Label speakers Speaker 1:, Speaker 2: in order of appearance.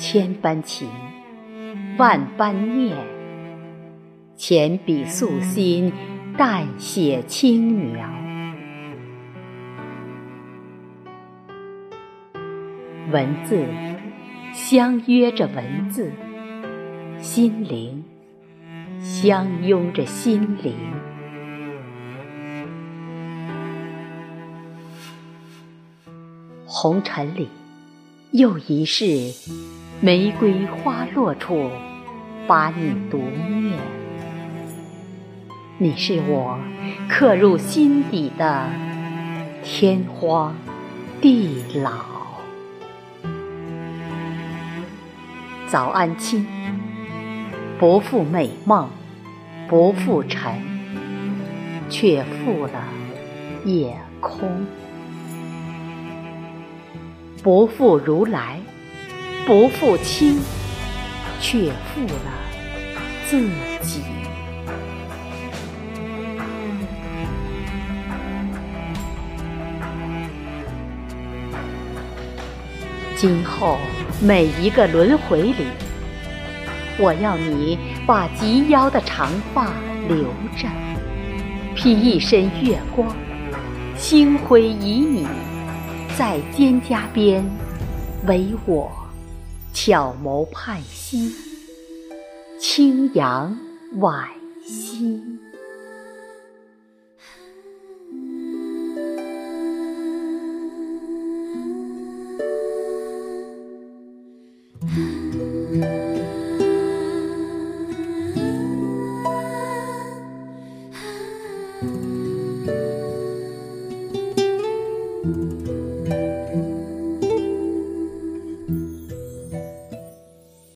Speaker 1: 千般情，万般念，浅笔素心，淡写轻描。文字相约着文字，心灵相拥着心灵。红尘里，又一世，玫瑰花落处，把你独念。你是我刻入心底的天荒地老。早安，亲，不负美梦，不负尘，却负了夜空。不负如来，不负卿，却负了自己。今后每一个轮回里，我要你把及腰的长发留着，披一身月光，星辉旖旎。在蒹葭边，唯我巧谋盼兮，清扬婉兮。